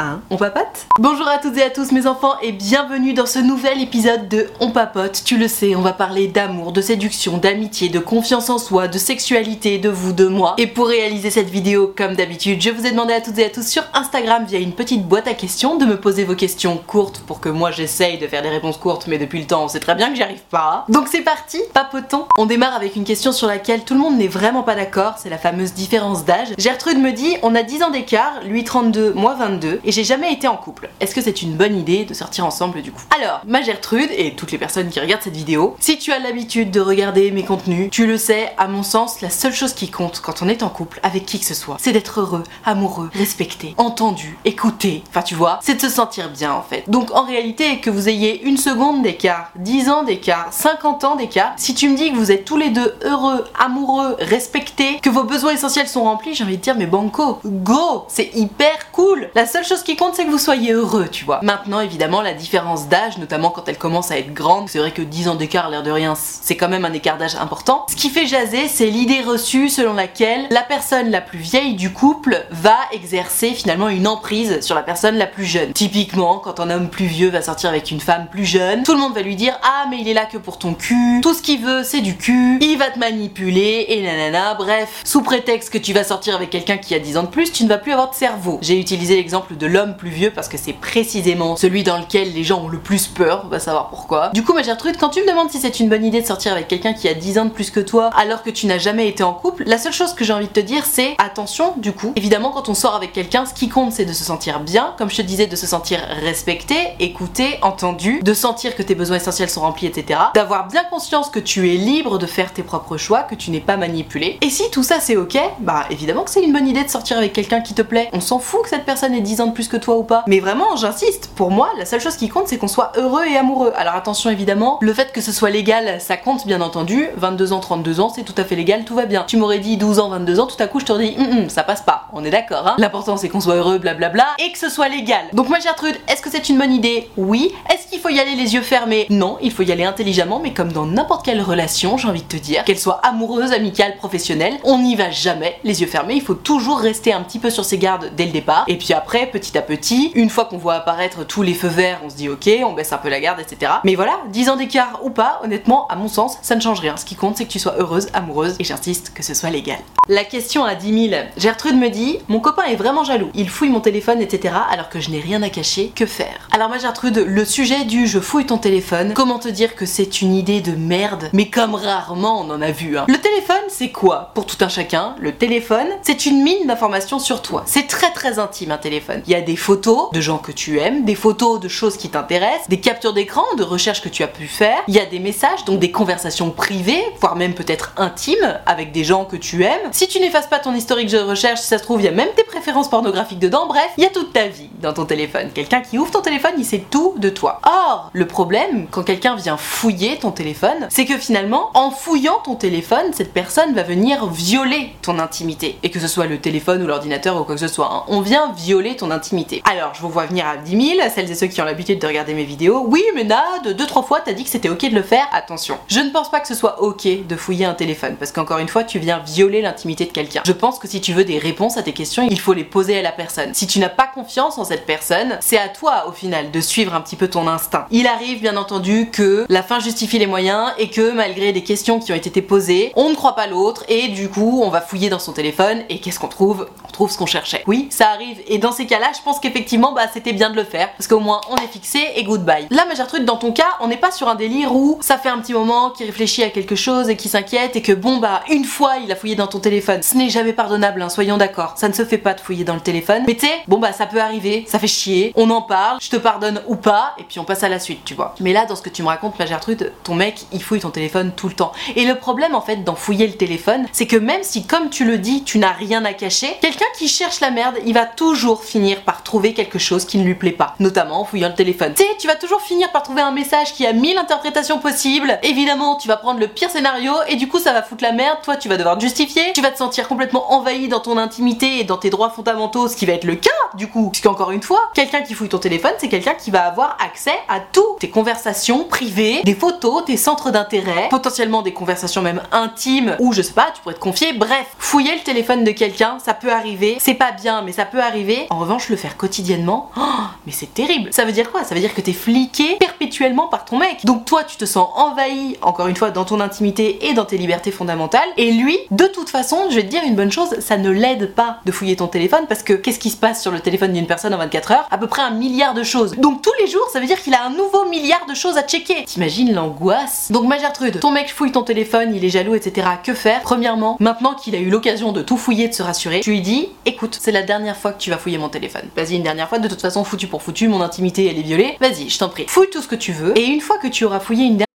1, on papote Bonjour à toutes et à tous mes enfants et bienvenue dans ce nouvel épisode de On papote. Tu le sais, on va parler d'amour, de séduction, d'amitié, de confiance en soi, de sexualité, de vous, de moi. Et pour réaliser cette vidéo, comme d'habitude, je vous ai demandé à toutes et à tous sur Instagram via une petite boîte à questions de me poser vos questions courtes pour que moi j'essaye de faire des réponses courtes, mais depuis le temps on sait très bien que j'y arrive pas. Donc c'est parti, papotons On démarre avec une question sur laquelle tout le monde n'est vraiment pas d'accord, c'est la fameuse différence d'âge. Gertrude me dit, on a 10 ans d'écart, lui 32, moi 22, et j'ai jamais été en couple. Est-ce que c'est une bonne idée de sortir ensemble du coup? Alors, ma Gertrude, et toutes les personnes qui regardent cette vidéo, si tu as l'habitude de regarder mes contenus, tu le sais, à mon sens, la seule chose qui compte quand on est en couple avec qui que ce soit, c'est d'être heureux, amoureux, respecté, entendu, écouté, enfin tu vois, c'est de se sentir bien en fait. Donc en réalité, que vous ayez une seconde d'écart, 10 ans d'écart, 50 ans d'écart, si tu me dis que vous êtes tous les deux heureux, amoureux, respectés, que vos besoins essentiels sont remplis, j'ai envie de dire mais banco, go C'est hyper cool La seule qui compte c'est que vous soyez heureux, tu vois. Maintenant évidemment la différence d'âge, notamment quand elle commence à être grande, c'est vrai que 10 ans d'écart, l'air de rien, c'est quand même un écart d'âge important. Ce qui fait jaser, c'est l'idée reçue selon laquelle la personne la plus vieille du couple va exercer finalement une emprise sur la personne la plus jeune. Typiquement, quand un homme plus vieux va sortir avec une femme plus jeune, tout le monde va lui dire Ah, mais il est là que pour ton cul, tout ce qu'il veut c'est du cul, il va te manipuler et nanana. Bref, sous prétexte que tu vas sortir avec quelqu'un qui a 10 ans de plus, tu ne vas plus avoir de cerveau. J'ai utilisé l'exemple de l'homme plus vieux parce que c'est précisément celui dans lequel les gens ont le plus peur, on va savoir pourquoi. Du coup, ma Gertrude, quand tu me demandes si c'est une bonne idée de sortir avec quelqu'un qui a 10 ans de plus que toi alors que tu n'as jamais été en couple, la seule chose que j'ai envie de te dire c'est attention du coup. Évidemment, quand on sort avec quelqu'un, ce qui compte c'est de se sentir bien, comme je te disais, de se sentir respecté, écouté, entendu, de sentir que tes besoins essentiels sont remplis, etc. D'avoir bien conscience que tu es libre de faire tes propres choix, que tu n'es pas manipulé. Et si tout ça c'est ok, bah évidemment que c'est une bonne idée de sortir avec quelqu'un qui te plaît. On s'en fout que cette personne ait 10 ans de plus que toi ou pas. Mais vraiment, j'insiste, pour moi, la seule chose qui compte c'est qu'on soit heureux et amoureux. Alors attention évidemment, le fait que ce soit légal, ça compte bien entendu. 22 ans, 32 ans, c'est tout à fait légal, tout va bien. Tu m'aurais dit 12 ans, 22 ans, tout à coup je t'aurais dit, Hum, hum, ça passe pas. On est d'accord, hein. L'important c'est qu'on soit heureux, blablabla, et que ce soit légal. Donc moi Gertrude, est-ce que c'est une bonne idée? Oui. Est-ce qu'il faut y aller les yeux fermés? Non, il faut y aller intelligemment, mais comme dans n'importe quelle relation, j'ai envie de te dire, qu'elle soit amoureuse, amicale, professionnelle, on n'y va jamais les yeux fermés. Il faut toujours rester un petit peu sur ses gardes dès le départ. Et puis après, petit à petit, une fois qu'on voit apparaître tous les feux verts, on se dit ok, on baisse un peu la garde, etc. Mais voilà, 10 ans d'écart ou pas, honnêtement, à mon sens, ça ne change rien. Ce qui compte, c'est que tu sois heureuse, amoureuse, et j'insiste que ce soit légal. La question à 10 000. Gertrude me dit Mon copain est vraiment jaloux. Il fouille mon téléphone, etc. alors que je n'ai rien à cacher. Que faire? Alors, moi, Gertrude, le sujet du je fouille ton téléphone, comment te dire que c'est une idée de merde? Mais comme rarement on en a vu. Hein. Le téléphone, c'est quoi? Pour tout un chacun, le téléphone, c'est une mine d'informations sur toi. C'est très très intime un téléphone. Il y a des photos de gens que tu aimes, des photos de choses qui t'intéressent, des captures d'écran, de recherches que tu as pu faire. Il y a des messages, donc des conversations privées, voire même peut-être intimes avec des gens que tu aimes. Si tu n'effaces pas ton historique de recherche, si ça se trouve, il y a même tes préférences pornographiques dedans. Bref, il y a toute ta vie dans ton téléphone. Quelqu'un qui ouvre ton téléphone, il sait tout de toi. Or, le problème, quand quelqu'un vient fouiller ton téléphone, c'est que finalement, en fouillant ton téléphone, cette personne va venir violer ton intimité. Et que ce soit le téléphone ou l'ordinateur ou quoi que ce soit, hein. on vient violer ton intimité. Alors, je vous vois venir à 10 000, celles et ceux qui ont l'habitude de regarder mes vidéos. Oui, mais Nad, deux, trois fois, t'as dit que c'était ok de le faire. Attention. Je ne pense pas que ce soit ok de fouiller un téléphone, parce qu'encore une fois, tu viens violer l'intimité de quelqu'un. Je pense que si tu veux des réponses à tes questions, il faut les poser à la personne. Si tu n'as pas confiance en cette personne, c'est à toi, au final, de suivre un petit peu ton instinct. Il arrive, bien entendu, que la fin justifie les moyens et que malgré des questions qui ont été posées, on ne croit pas l'autre et du coup, on va fouiller dans son téléphone et qu'est-ce qu'on trouve? On trouve ce qu'on cherchait. Oui, ça arrive. Et dans ces cas-là, je pense qu'effectivement, bah, c'était bien de le faire parce qu'au moins, on est fixé et goodbye. Là, ma Gertrude, dans ton cas, on n'est pas sur un délire où ça fait un petit moment qu'il réfléchit à quelque chose et qu'il s'inquiète et que bon, bah, une fois, il a fouillé dans ton téléphone. Ce n'est jamais pardonnable, hein, soyons d'accord. Ça ne se fait pas de fouiller dans le téléphone. Mais tu bon, bah, ça peut arriver, ça fait chier, on en parle, je te pardonne ou pas, et puis on passe à la suite, tu vois. Mais là, dans ce que tu me racontes, ma Gertrude, ton mec, il fouille ton téléphone tout le temps. Et le problème, en fait, d'en fouiller le téléphone, c'est que même si, comme tu le dis, tu n'as rien à cacher, quelqu'un qui cherche la merde, il va toujours finir par trouver quelque chose qui ne lui plaît pas, notamment en fouillant le téléphone. Tu sais, tu vas toujours finir par trouver un message qui a mille interprétations possibles. Évidemment, tu vas prendre le pire scénario et du coup, ça va foutre la merde. Toi, tu vas devoir te justifier, tu vas te sentir complètement envahi dans ton intimité et dans tes droits fondamentaux, ce qui va être le cas du coup. Puisqu'encore une fois, quelqu'un qui fouille ton téléphone, c'est quelqu'un qui va avoir accès à tout. Tes conversations privées, des photos, tes centres d'intérêt, potentiellement des conversations même intimes ou je sais pas, tu pourrais te confier. Bref, fouiller le téléphone de quelqu'un, ça peut arriver. C'est pas bien, mais ça peut arriver. En revanche, le faire quotidiennement, oh, mais c'est terrible. Ça veut dire quoi? Ça veut dire que t'es fliqué perpétuellement par ton mec. Donc toi, tu te sens envahi, encore une fois, dans ton intimité et dans tes libertés fondamentales. Et lui, de toute façon, je vais te dire une bonne chose, ça ne l'aide pas de fouiller ton téléphone parce que qu'est-ce qui se passe sur le téléphone d'une personne en 24 heures? À peu près un milliard de choses. Donc tous les jours, ça veut dire qu'il a un nouveau milliard de choses à checker. T'imagines l'angoisse? Donc ma Gertrude, ton mec fouille ton téléphone, il est jaloux, etc. Que faire? Premièrement, maintenant qu'il a eu l'occasion de tout fouiller, de se rassurer, tu lui dis, écoute, c'est la dernière fois que tu vas fouiller mon téléphone. Vas-y une dernière fois, de toute façon, foutu pour foutu, mon intimité elle est violée. Vas-y, je t'en prie. Fouille tout ce que tu veux. Et une fois que tu auras fouillé une dernière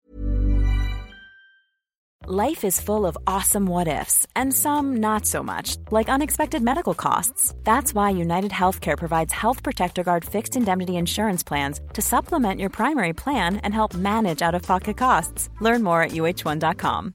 Life is full of awesome what ifs, and some not so much, like unexpected medical costs. That's why United Healthcare provides Health Protector Guard fixed indemnity insurance plans to supplement your primary plan and help manage out of pocket costs. Learn more at uh1.com.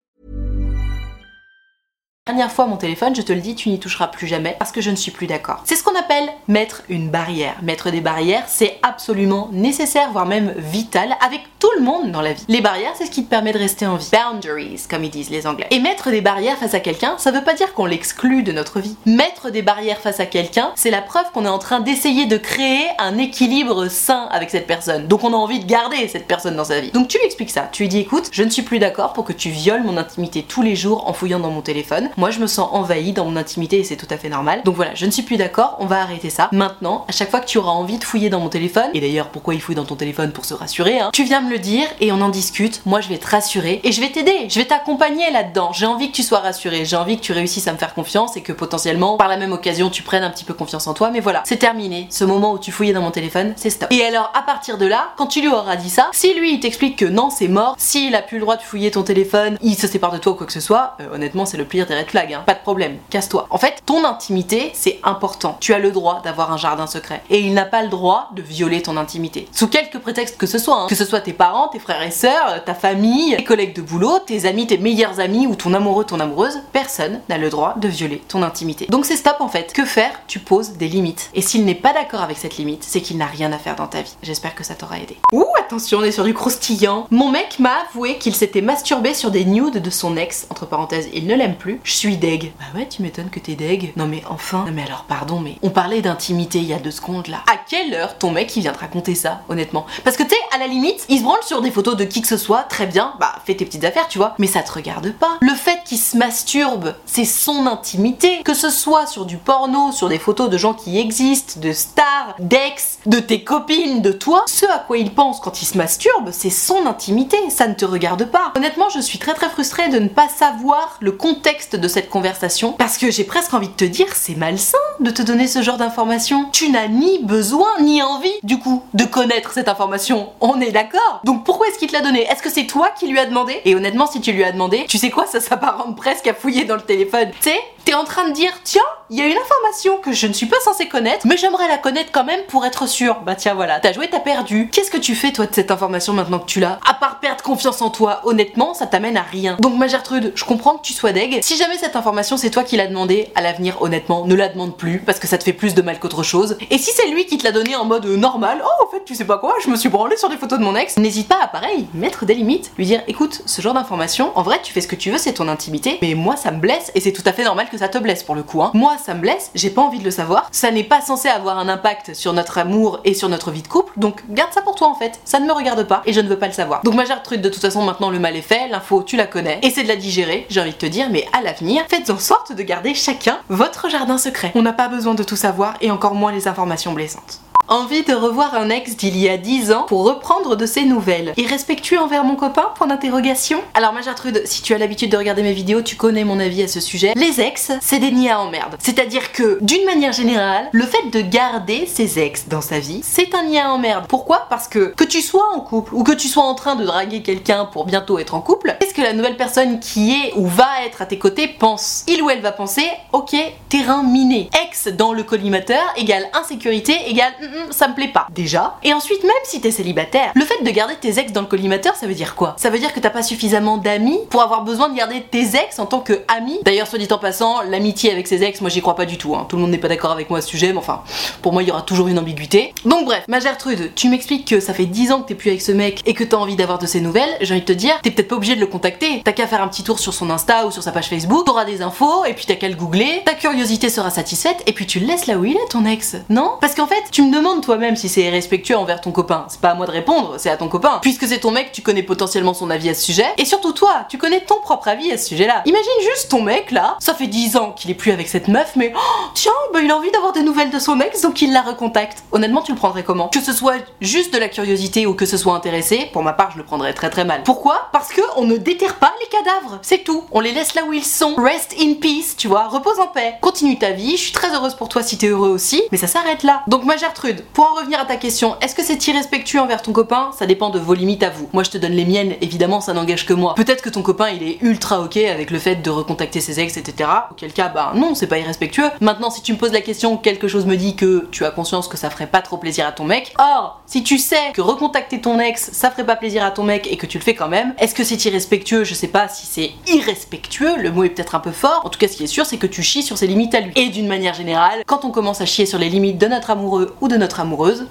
Dernière fois mon téléphone, je te le dis, tu n'y toucheras plus jamais parce que je ne suis plus d'accord. C'est ce qu'on appelle mettre une barrière. Mettre des barrières, c'est absolument nécessaire, voire même vital, avec tout le monde dans la vie. Les barrières, c'est ce qui te permet de rester en vie. Boundaries, comme ils disent les Anglais. Et mettre des barrières face à quelqu'un, ça veut pas dire qu'on l'exclut de notre vie. Mettre des barrières face à quelqu'un, c'est la preuve qu'on est en train d'essayer de créer un équilibre sain avec cette personne. Donc on a envie de garder cette personne dans sa vie. Donc tu lui expliques ça. Tu lui dis écoute, je ne suis plus d'accord pour que tu violes mon intimité tous les jours en fouillant dans mon téléphone. Moi, je me sens envahi dans mon intimité et c'est tout à fait normal. Donc voilà, je ne suis plus d'accord, on va arrêter ça. Maintenant, à chaque fois que tu auras envie de fouiller dans mon téléphone, et d'ailleurs, pourquoi il fouille dans ton téléphone pour se rassurer, hein, tu viens me le dire et on en discute. Moi, je vais te rassurer et je vais t'aider, je vais t'accompagner là-dedans. J'ai envie que tu sois rassuré, j'ai envie que tu réussisses à me faire confiance et que potentiellement, par la même occasion, tu prennes un petit peu confiance en toi. Mais voilà, c'est terminé. Ce moment où tu fouillais dans mon téléphone, c'est stop. Et alors, à partir de là, quand tu lui auras dit ça, si lui il t'explique que non, c'est mort, s'il a plus le droit de fouiller ton téléphone, il se sépare de toi ou quoi que ce soit, euh, honnêtement, c'est le pire des red flags. Hein pas de problème, casse-toi. En fait, ton intimité, c'est important. Tu as le droit d'avoir un jardin secret. Et il n'a pas le droit de violer ton intimité. Sous quelque prétexte que ce soit, hein. que ce soit tes parents, tes frères et sœurs, ta famille, tes collègues de boulot, tes amis, tes meilleurs amis ou ton amoureux, ton amoureuse, personne n'a le droit de violer ton intimité. Donc c'est stop en fait. Que faire? Tu poses des limites. Et s'il n'est pas d'accord avec cette limite, c'est qu'il n'a rien à faire dans ta vie. J'espère que ça t'aura aidé. Ouh, attention, on est sur du croustillant. Mon mec m'a avoué qu'il s'était masturbé sur des nudes de son ex. Entre parenthèses, il ne l'aime plus. Je suis deg. Bah ouais, tu m'étonnes que t'es deg. Non mais enfin. Non mais alors pardon, mais on parlait d'intimité il y a deux secondes là. À quelle heure ton mec il vient te raconter ça, honnêtement? Parce que tu sais, à la limite, il se branle sur des photos de qui que ce soit, très bien, bah fais tes petites affaires, tu vois. Mais ça te regarde pas. Le fait qu'il se masturbe, c'est son intimité. Que ce soit sur du porno, sur des photos de gens qui existent, de stars, d'ex, de tes copines, de toi, ce à quoi il pense quand il se masturbe, c'est son intimité. Ça ne te regarde pas. Honnêtement, je suis très très frustrée de ne pas savoir le contexte de cette conversation parce que j'ai presque envie de te dire c'est malsain de te donner ce genre d'informations. Tu n'as ni besoin ni envie du coup de connaître cette information. On est d'accord Donc pourquoi est-ce qu'il te l'a donné? Est-ce que c'est toi qui lui as demandé? Et honnêtement, si tu lui as demandé, tu sais quoi, ça s'apparente presque à fouiller dans le téléphone. Tu sais, t'es en train de dire tiens, il y a une information que je ne suis pas censée connaître, mais j'aimerais la connaître quand même pour être sûr. Bah tiens voilà, t'as joué, t'as perdu. Qu'est-ce que tu fais toi de cette information maintenant que tu l'as? À part perdre confiance en toi, honnêtement, ça t'amène à rien. Donc ma Gertrude, je comprends que tu sois deg. Si jamais cette information c'est toi qui l'as demandé, à l'avenir honnêtement, ne la demande plus parce que ça te fait plus de mal qu'autre chose. Et si c'est lui qui te l'a donné en mode normal, oh en fait tu sais pas quoi, je me suis branlé sur des photos de mon ex, n'hésite pas à pareil, mettre des limites, lui dire écoute, ce genre d'information, en vrai tu fais ce que tu veux, c'est ton intimité, mais moi ça me blesse et c'est tout à fait normal que ça te blesse pour le coup. Hein. Moi ça me blesse, j'ai pas envie de le savoir, ça n'est pas censé avoir un impact sur notre amour et sur notre vie de couple, donc garde ça pour toi en fait, ça ne me regarde pas et je ne veux pas le savoir. Donc ma Gertrude, de toute façon maintenant le mal est fait, l'info tu la connais, essaie de la digérer, j'ai envie de te dire, mais à l'avenir, faites en sorte de garder chacun votre jardin secret. On n'a pas besoin de tout savoir et encore moins les informations blessantes. Envie de revoir un ex d'il y a 10 ans pour reprendre de ses nouvelles. Irrespectueux envers mon copain? Point d'interrogation. Alors ma Gertrude, si tu as l'habitude de regarder mes vidéos, tu connais mon avis à ce sujet. Les ex, c'est des niais en merde. C'est-à-dire que, d'une manière générale, le fait de garder ses ex dans sa vie, c'est un niais en merde. Pourquoi? Parce que que tu sois en couple ou que tu sois en train de draguer quelqu'un pour bientôt être en couple, qu'est-ce que la nouvelle personne qui est ou va être à tes côtés pense? Il ou elle va penser, ok, terrain miné. Ex dans le collimateur égale insécurité égale mm, mm, ça me plaît pas. Déjà. Et ensuite, même si t'es célibataire, le fait de garder tes ex dans le collimateur, ça veut dire quoi? Ça veut dire que t'as pas suffisamment d'amis pour avoir besoin de garder tes ex en tant que amis. D'ailleurs, soit dit en passant, l'amitié avec ses ex, moi j'y crois pas du tout. Hein. Tout le monde n'est pas d'accord avec moi à ce sujet, mais enfin, pour moi il y aura toujours une ambiguïté. Donc bref, ma Gertrude, tu m'expliques que ça fait 10 ans que t'es plus avec ce mec et que t'as envie d'avoir de ses nouvelles. J'ai envie de te dire, t'es peut-être pas obligé de le contacter. T'as qu'à faire un petit tour sur son Insta ou sur sa page Facebook, t'auras des infos et puis t'as qu'à le googler. Ta curiosité sera satisfaite et puis tu le laisses là où il est ton ex. Non? Parce qu'en fait, tu me demandes toi-même si c'est respectueux envers ton copain. C'est pas à moi de répondre, c'est à ton copain. Puisque c'est ton mec, tu connais potentiellement son avis à ce sujet. Et surtout toi, tu connais ton propre avis à ce sujet-là. Imagine juste ton mec là, ça fait 10 ans qu'il est plus avec cette meuf, mais oh, tiens, bah il a envie d'avoir des nouvelles de son ex, donc il la recontacte. Honnêtement, tu le prendrais comment? Que ce soit juste de la curiosité ou que ce soit intéressé, pour ma part, je le prendrais très très mal. Pourquoi? Parce que on ne déterre pas les cadavres, c'est tout. On les laisse là où ils sont. Rest in peace, tu vois, repose en paix. Continue ta vie, je suis très heureuse pour toi si t'es heureux aussi, mais ça s'arrête là. Donc ma Gertrude, pour en revenir à ta question, est-ce que c'est irrespectueux envers ton copain? Ça dépend de vos limites à vous. Moi je te donne les miennes, évidemment ça n'engage que moi. Peut-être que ton copain il est ultra ok avec le fait de recontacter ses ex, etc. Auquel cas, bah non, c'est pas irrespectueux. Maintenant, si tu me poses la question, quelque chose me dit que tu as conscience que ça ferait pas trop plaisir à ton mec. Or, si tu sais que recontacter ton ex, ça ferait pas plaisir à ton mec et que tu le fais quand même, est-ce que c'est irrespectueux? Je sais pas si c'est irrespectueux, le mot est peut-être un peu fort. En tout cas, ce qui est sûr, c'est que tu chies sur ses limites à lui. Et d'une manière générale, quand on commence à chier sur les limites de notre amoureux ou de notre amoureuse,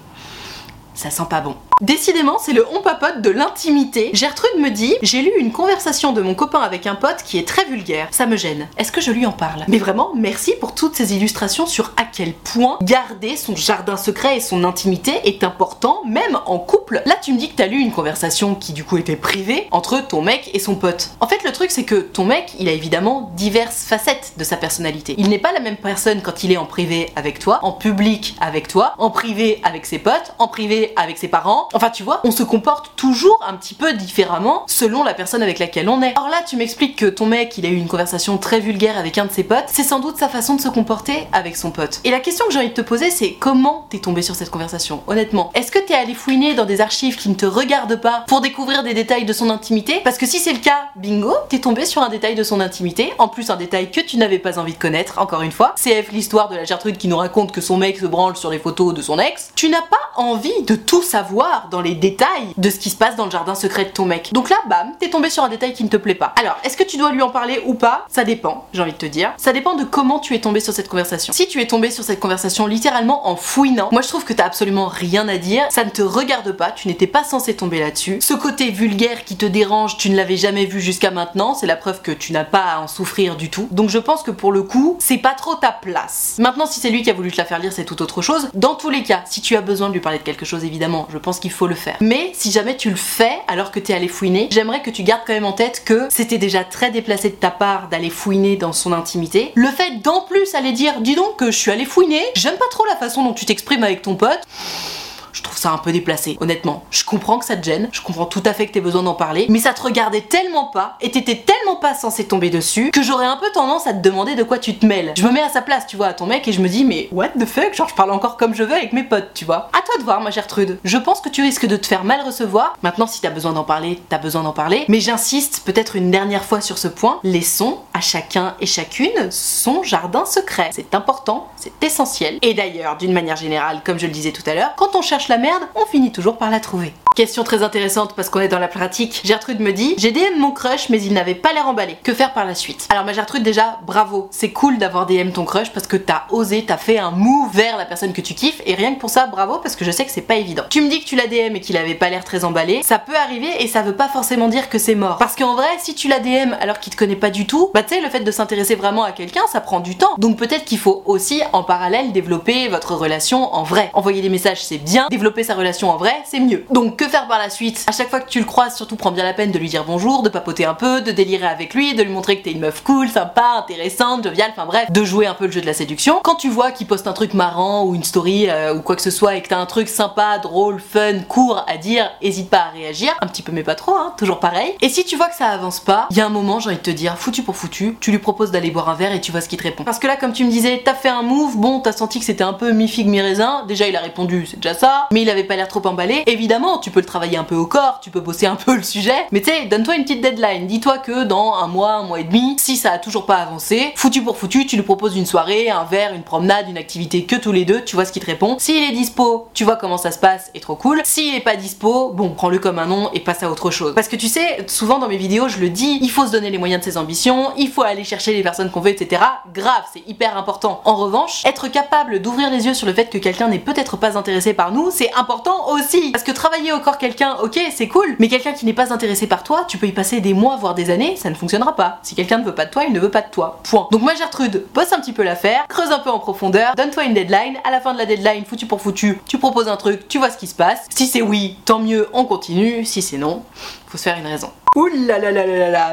ça sent pas bon. Décidément, c'est le on papote de l'intimité. Gertrude me dit J'ai lu une conversation de mon copain avec un pote qui est très vulgaire. Ça me gêne. Est-ce que je lui en parle? Mais vraiment, merci pour toutes ces illustrations sur à quel point garder son jardin secret et son intimité est important, même en couple. Là, tu me dis que t'as lu une conversation qui du coup était privée entre ton mec et son pote. En fait, le truc, c'est que ton mec, il a évidemment diverses facettes de sa personnalité. Il n'est pas la même personne quand il est en privé avec toi, en public avec toi, en privé avec ses potes, en privé avec ses parents Enfin, tu vois, on se comporte toujours un petit peu différemment selon la personne avec laquelle on est. Or là, tu m'expliques que ton mec, il a eu une conversation très vulgaire avec un de ses potes. C'est sans doute sa façon de se comporter avec son pote. Et la question que j'ai envie de te poser, c'est comment t'es tombé sur cette conversation? Honnêtement, est-ce que t'es allé fouiner dans des archives qui ne te regardent pas pour découvrir des détails de son intimité? Parce que si c'est le cas, bingo, t'es tombé sur un détail de son intimité. En plus, un détail que tu n'avais pas envie de connaître. Encore une fois, CF l'histoire de la Gertrude qui nous raconte que son mec se branle sur les photos de son ex. Tu n'as pas envie de tout savoir dans les détails de ce qui se passe dans le jardin secret de ton mec. Donc là, bam, t'es tombé sur un détail qui ne te plaît pas. Alors, est-ce que tu dois lui en parler ou pas? Ça dépend, j'ai envie de te dire. Ça dépend de comment tu es tombé sur cette conversation. Si tu es tombé sur cette conversation littéralement en fouinant, moi je trouve que t'as absolument rien à dire, ça ne te regarde pas, tu n'étais pas censé tomber là-dessus. Ce côté vulgaire qui te dérange, tu ne l'avais jamais vu jusqu'à maintenant, c'est la preuve que tu n'as pas à en souffrir du tout. Donc je pense que pour le coup, c'est pas trop ta place. Maintenant, si c'est lui qui a voulu te la faire lire, c'est tout autre chose. Dans tous les cas, si tu as besoin de lui parler de quelque chose, évidemment, je pense qu'il faut le faire. Mais si jamais tu le fais alors que t'es allé fouiner, j'aimerais que tu gardes quand même en tête que c'était déjà très déplacé de ta part d'aller fouiner dans son intimité. Le fait d'en plus aller dire, dis donc que je suis allé fouiner, j'aime pas trop la façon dont tu t'exprimes avec ton pote je trouve ça un peu déplacé, honnêtement. Je comprends que ça te gêne, je comprends tout à fait que t'aies besoin d'en parler, mais ça te regardait tellement pas, et t'étais tellement pas censé tomber dessus, que j'aurais un peu tendance à te demander de quoi tu te mêles. Je me mets à sa place, tu vois, à ton mec, et je me dis, mais what the fuck, genre je parle encore comme je veux avec mes potes, tu vois. À toi de voir, ma Gertrude. Je pense que tu risques de te faire mal recevoir. Maintenant, si t'as besoin d'en parler, t'as besoin d'en parler. Mais j'insiste peut-être une dernière fois sur ce point, laissons à chacun et chacune son jardin secret. C'est important, c'est essentiel. Et d'ailleurs, d'une manière générale, comme je le disais tout à l'heure, quand on cherche la merde, on finit toujours par la trouver. Question très intéressante parce qu'on est dans la pratique. Gertrude me dit J'ai DM mon crush, mais il n'avait pas l'air emballé. Que faire par la suite? Alors, ma Gertrude, déjà, bravo. C'est cool d'avoir DM ton crush parce que t'as osé, t'as fait un move vers la personne que tu kiffes. Et rien que pour ça, bravo parce que je sais que c'est pas évident. Tu me dis que tu l'as DM et qu'il avait pas l'air très emballé. Ça peut arriver et ça veut pas forcément dire que c'est mort. Parce qu'en vrai, si tu l'as DM alors qu'il te connaît pas du tout, bah tu sais, le fait de s'intéresser vraiment à quelqu'un, ça prend du temps. Donc peut-être qu'il faut aussi en parallèle développer votre relation en vrai. Envoyer des messages, c'est bien. Sa relation en vrai, c'est mieux. Donc que faire par la suite? À chaque fois que tu le croises, surtout prends bien la peine de lui dire bonjour, de papoter un peu, de délirer avec lui, de lui montrer que t'es une meuf cool, sympa, intéressante, joviale, enfin bref, de jouer un peu le jeu de la séduction. Quand tu vois qu'il poste un truc marrant ou une story euh, ou quoi que ce soit et que t'as un truc sympa, drôle, fun, court à dire, hésite pas à réagir, un petit peu mais pas trop, hein, toujours pareil. Et si tu vois que ça avance pas, il y a un moment, j'ai envie de te dire, foutu pour foutu, tu lui proposes d'aller boire un verre et tu vois ce qu'il te répond. Parce que là, comme tu me disais, t'as fait un move, bon, t'as senti que c'était un peu mi-figue, mi-raisin, déjà il a répondu, c'est déjà ça, mais il avait pas l'air trop emballé. Évidemment, tu peux le travailler un peu au corps, tu peux bosser un peu le sujet, mais tu sais, donne-toi une petite deadline. Dis-toi que dans un mois, un mois et demi, si ça a toujours pas avancé, foutu pour foutu, tu lui proposes une soirée, un verre, une promenade, une activité que tous les deux, tu vois ce qu'il te répond. S'il est dispo, tu vois comment ça se passe et trop cool. S'il est pas dispo, bon, prends-le comme un nom et passe à autre chose. Parce que tu sais, souvent dans mes vidéos, je le dis, il faut se donner les moyens de ses ambitions, il faut aller chercher les personnes qu'on veut, etc. Grave, c'est hyper important. En revanche, être capable d'ouvrir les yeux sur le fait que quelqu'un n'est peut-être pas intéressé par nous, c'est important aussi. Parce que travailler au corps quelqu'un, ok, c'est cool, mais quelqu'un qui n'est pas intéressé par toi, tu peux y passer des mois, voire des années, ça ne fonctionnera pas. Si quelqu'un ne veut pas de toi, il ne veut pas de toi. Point. Donc moi Gertrude, bosse un petit peu l'affaire, creuse un peu en profondeur, donne-toi une deadline, à la fin de la deadline, foutu pour foutu, tu proposes un truc, tu vois ce qui se passe. Si c'est oui, tant mieux, on continue. Si c'est non, faut se faire une raison. Ouh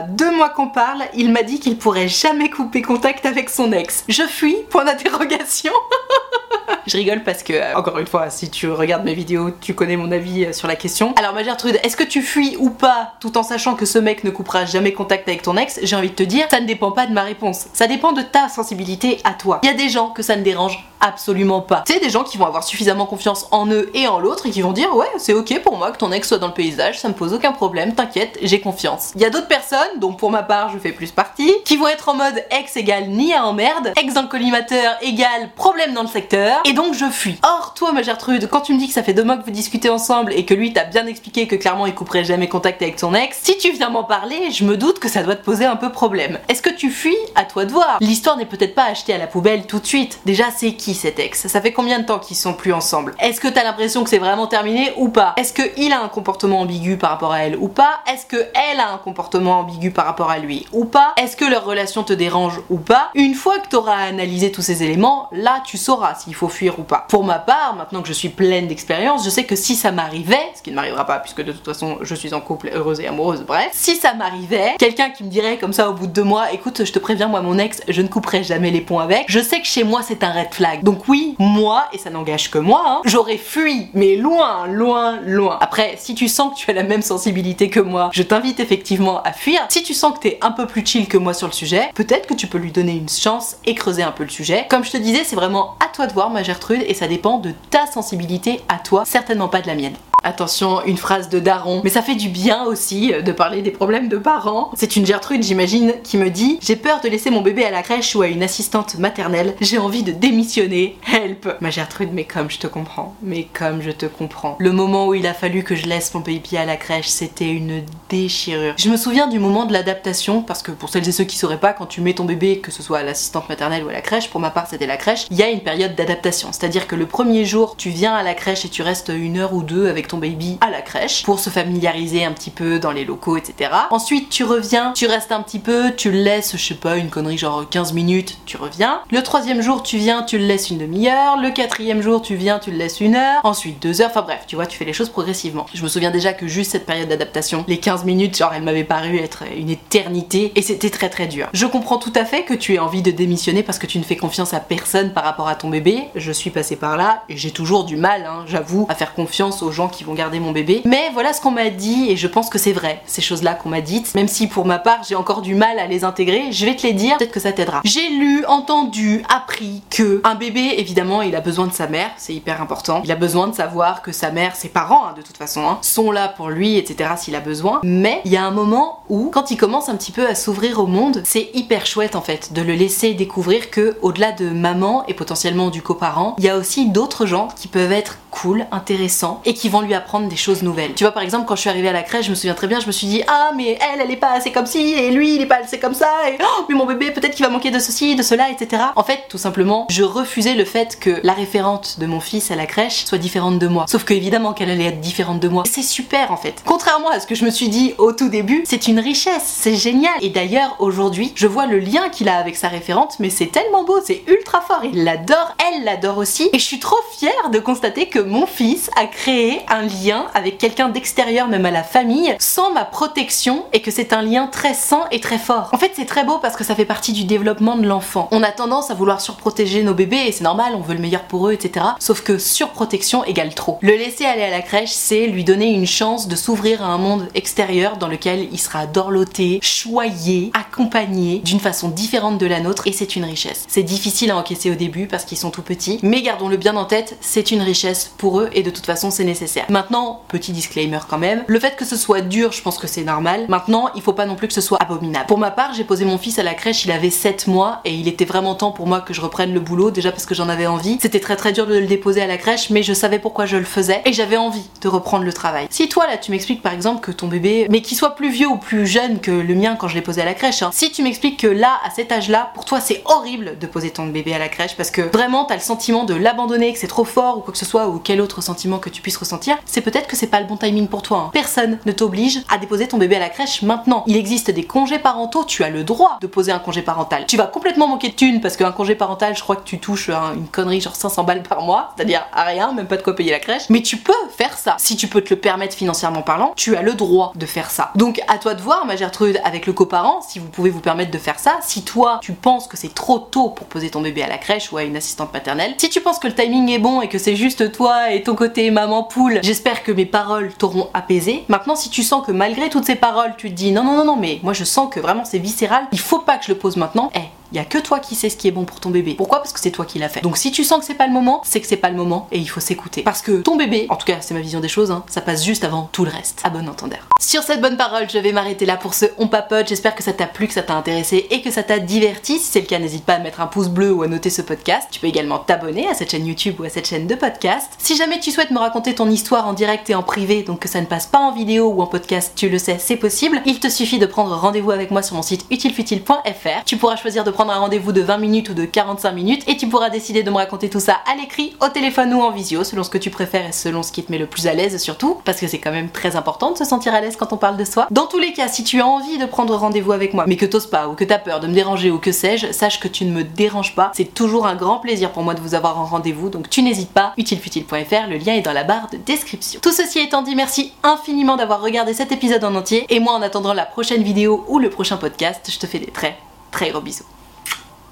deux mois qu'on parle, il m'a dit qu'il pourrait jamais couper contact avec son ex. Je fuis, point d'interrogation. Je rigole parce que, euh, encore une fois, si tu regardes mes vidéos, tu connais mon avis euh, sur la question. Alors ma Gertrude, est-ce que tu fuis ou pas tout en sachant que ce mec ne coupera jamais contact avec ton ex? J'ai envie de te dire, ça ne dépend pas de ma réponse. Ça dépend de ta sensibilité à toi. Il y a des gens que ça ne dérange absolument pas. Sais, des gens qui vont avoir suffisamment confiance en eux et en l'autre et qui vont dire ouais, c'est ok pour moi que ton ex soit dans le paysage, ça me pose aucun problème, t'inquiète, j'ai confiance. Il y a d'autres personnes, dont pour ma part je fais plus partie, qui vont être en mode ex égale ni à emmerde, ex dans le collimateur égale problème dans le secteur, et donc je fuis. Or, toi, ma Gertrude, quand tu me dis que ça fait deux mois que vous discutez ensemble et que lui t'a bien expliqué que clairement il couperait jamais contact avec son ex, si tu viens m'en parler, je me doute que ça doit te poser un peu problème. Est-ce que tu fuis? À toi de voir. L'histoire n'est peut-être pas achetée à la poubelle tout de suite. Déjà, c'est qui cet ex? Ça fait combien de temps qu'ils sont plus ensemble? Est-ce que t'as l'impression que c'est vraiment terminé ou pas? Est-ce que il a un comportement ambigu par rapport à elle ou pas? Est-ce que elle a un comportement ambigu par rapport à lui ou pas? Est-ce que leur relation te dérange ou pas? Une fois que t'auras analysé tous ces éléments, là tu sauras s'il faut fuir ou pas. Pour ma part, maintenant que je suis pleine d'expérience, je sais que si ça m'arrivait, ce qui ne m'arrivera pas puisque de toute façon je suis en couple heureuse et amoureuse, bref, si ça m'arrivait, quelqu'un qui me dirait comme ça au bout de deux mois, écoute, je te préviens, moi mon ex, je ne couperai jamais les ponts avec, je sais que chez moi c'est un red flag. Donc oui, moi, et ça n'engage que moi, hein, j'aurais fui, mais loin, loin, loin. Après, si tu sens que tu as la même sensibilité que moi, je t'invite effectivement à fuir. Si tu sens que t'es un peu plus chill que moi sur le sujet, peut-être que tu peux lui donner une chance et creuser un peu le sujet. Comme je te disais, c'est vraiment à toi de voir, ma Gertrude, et ça dépend de ta sensibilité à toi, certainement pas de la mienne. Attention, une phrase de daron. Mais ça fait du bien aussi euh, de parler des problèmes de parents. C'est une Gertrude, j'imagine, qui me dit J'ai peur de laisser mon bébé à la crèche ou à une assistante maternelle. J'ai envie de démissionner. Help Ma Gertrude, mais comme je te comprends. Mais comme je te comprends. Le moment où il a fallu que je laisse mon baby à la crèche, c'était une déchirure. Je me souviens du moment de l'adaptation, parce que pour celles et ceux qui sauraient pas, quand tu mets ton bébé, que ce soit à l'assistante maternelle ou à la crèche, pour ma part c'était la crèche, il y a une période d'adaptation. C'est-à-dire que le premier jour, tu viens à la crèche et tu restes une heure ou deux avec ton baby à la crèche pour se familiariser un petit peu dans les locaux, etc. Ensuite, tu reviens, tu restes un petit peu, tu le laisses, je sais pas, une connerie genre 15 minutes, tu reviens. Le troisième jour, tu viens, tu le laisses une demi-heure. Le quatrième jour, tu viens, tu le laisses une heure. Ensuite, deux heures. Enfin bref, tu vois, tu fais les choses progressivement. Je me souviens déjà que juste cette période d'adaptation, les 15 minutes, genre, elle m'avait paru être une éternité et c'était très très dur. Je comprends tout à fait que tu aies envie de démissionner parce que tu ne fais confiance à personne par rapport à ton bébé. Je suis passée par là et j'ai toujours du mal, hein, j'avoue, à faire confiance aux gens qui vont garder mon bébé. Mais voilà ce qu'on m'a dit et je pense que c'est vrai, ces choses-là qu'on m'a dites. Même si pour ma part j'ai encore du mal à les intégrer, je vais te les dire, peut-être que ça t'aidera. J'ai lu, entendu, appris que un bébé, évidemment, il a besoin de sa mère, c'est hyper important. Il a besoin de savoir que sa mère, ses parents, hein, de toute façon, hein, sont là pour lui, etc. s'il a besoin. Mais il y a un moment où, quand il commence un petit peu à s'ouvrir au monde, c'est hyper chouette en fait de le laisser découvrir que, au-delà de maman et potentiellement du coparent, il y a aussi d'autres gens qui peuvent être cool, intéressants et qui vont lui apprendre des choses nouvelles. Tu vois, par exemple, quand je suis arrivée à la crèche, je me souviens très bien, je me suis dit, ah, mais elle, elle est pas assez comme ci, et lui, il est pas assez comme ça, et oh, mais mon bébé, peut-être qu'il va manquer de ceci, de cela, etc. En fait, tout simplement, je refusais le fait que la référente de mon fils à la crèche soit différente de moi. Sauf que, évidemment, qu'elle allait être différente de moi. C'est super, en fait. Contrairement à ce que je me suis dit au tout début, c'est une richesse, c'est génial. Et d'ailleurs, aujourd'hui, je vois le lien qu'il a avec sa référente, mais c'est tellement beau, c'est ultra fort. Il l'adore, elle l'adore aussi. Et je suis trop fière de constater que mon fils a créé un lien avec quelqu'un d'extérieur, même à la famille, sans ma protection, et que c'est un lien très sain et très fort. En fait, c'est très beau parce que ça fait partie du développement de l'enfant. On a tendance à vouloir surprotéger nos bébés, et c'est normal, on veut le meilleur pour eux, etc. Sauf que surprotection égale trop. Le laisser aller à la crèche, c'est lui donner une chance de s'ouvrir à un monde extérieur dans lequel il sera dorloté, choyé, accompagné d'une façon différente de la nôtre, et c'est une richesse. C'est difficile à encaisser au début parce qu'ils sont tout petits, mais gardons-le bien en tête, c'est une richesse pour eux et de toute façon c'est nécessaire. Maintenant, petit disclaimer quand même, le fait que ce soit dur, je pense que c'est normal. Maintenant, il faut pas non plus que ce soit abominable. Pour ma part, j'ai posé mon fils à la crèche, il avait 7 mois et il était vraiment temps pour moi que je reprenne le boulot, déjà parce que j'en avais envie. C'était très très dur de le déposer à la crèche, mais je savais pourquoi je le faisais et j'avais envie de reprendre le travail. Si toi là tu m'expliques par exemple que ton bébé, mais qu'il soit plus vieux ou plus jeune que le mien quand je l'ai posé à la crèche, hein, si tu m'expliques que là, à cet âge-là, pour toi c'est horrible de poser ton bébé à la crèche parce que vraiment t'as le sentiment de l'abandonner, que c'est trop fort ou quoi que ce soit, ou quel autre sentiment que tu puisses ressentir, c'est peut-être que c'est pas le bon timing pour toi. hein. Personne ne t'oblige à déposer ton bébé à la crèche maintenant. Il existe des congés parentaux, tu as le droit de poser un congé parental. Tu vas complètement manquer de thunes parce qu'un congé parental, je crois que tu touches une connerie genre 500 balles par mois, c'est-à-dire à rien, même pas de quoi payer la crèche. Mais tu peux faire ça. Si tu peux te le permettre financièrement parlant, tu as le droit de faire ça. Donc à toi de voir, ma Gertrude, avec le coparent, si vous pouvez vous permettre de faire ça. Si toi, tu penses que c'est trop tôt pour poser ton bébé à la crèche ou à une assistante maternelle, si tu penses que le timing est bon et que c'est juste toi et ton côté maman poule, j'espère que mes paroles t'auront apaisé. Maintenant, si tu sens que malgré toutes ces paroles, tu te dis non, non, non, non, mais moi je sens que vraiment c'est viscéral, il faut pas que je le pose maintenant, eh, il y a que toi qui sais ce qui est bon pour ton bébé. Pourquoi? Parce que c'est toi qui l'as fait. Donc si tu sens que c'est pas le moment, c'est que c'est pas le moment et il faut s'écouter. Parce que ton bébé, en tout cas c'est ma vision des choses, hein, ça passe juste avant tout le reste. À bon entendeur. Sur cette bonne parole, je vais m'arrêter là pour ce On Papote. J'espère que ça t'a plu, que ça t'a intéressé et que ça t'a diverti. Si c'est le cas, n'hésite pas à mettre un pouce bleu ou à noter ce podcast. Tu peux également t'abonner à cette chaîne YouTube ou à cette chaîne de podcast. Si jamais tu souhaites me raconter ton histoire en direct et en privé, donc que ça ne passe pas en vidéo ou en podcast, tu le sais, c'est possible. Il te suffit de prendre rendez-vous avec moi sur mon site utilefutile.fr. Tu pourras choisir de prendre un rendez-vous de 20 minutes ou de 45 minutes et tu pourras décider de me raconter tout ça à l'écrit, au téléphone ou en visio, selon ce que tu préfères et selon ce qui te met le plus à l'aise surtout, parce que c'est quand même très important de se sentir à l'aise quand on parle de soi. Dans tous les cas, si tu as envie de prendre rendez-vous avec moi, mais que t'oses pas ou que t'as peur de me déranger ou que sais-je, sache que tu ne me déranges pas. C'est toujours un grand plaisir pour moi de vous avoir en rendez-vous, donc tu n'hésites pas, utilefutile.fr, le lien est dans la barre de description. Tout ceci étant dit, merci infiniment d'avoir regardé cet épisode en entier, et moi en attendant la prochaine vidéo ou le prochain podcast, je te fais des très très gros bisous.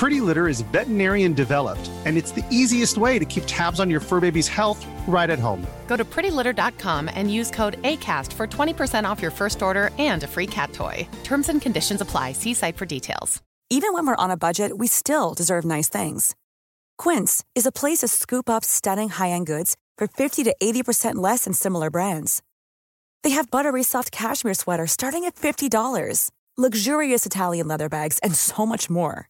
Pretty Litter is veterinarian developed, and it's the easiest way to keep tabs on your fur baby's health right at home. Go to prettylitter.com and use code ACAST for 20% off your first order and a free cat toy. Terms and conditions apply. See site for details. Even when we're on a budget, we still deserve nice things. Quince is a place to scoop up stunning high end goods for 50 to 80% less than similar brands. They have buttery soft cashmere sweaters starting at $50, luxurious Italian leather bags, and so much more.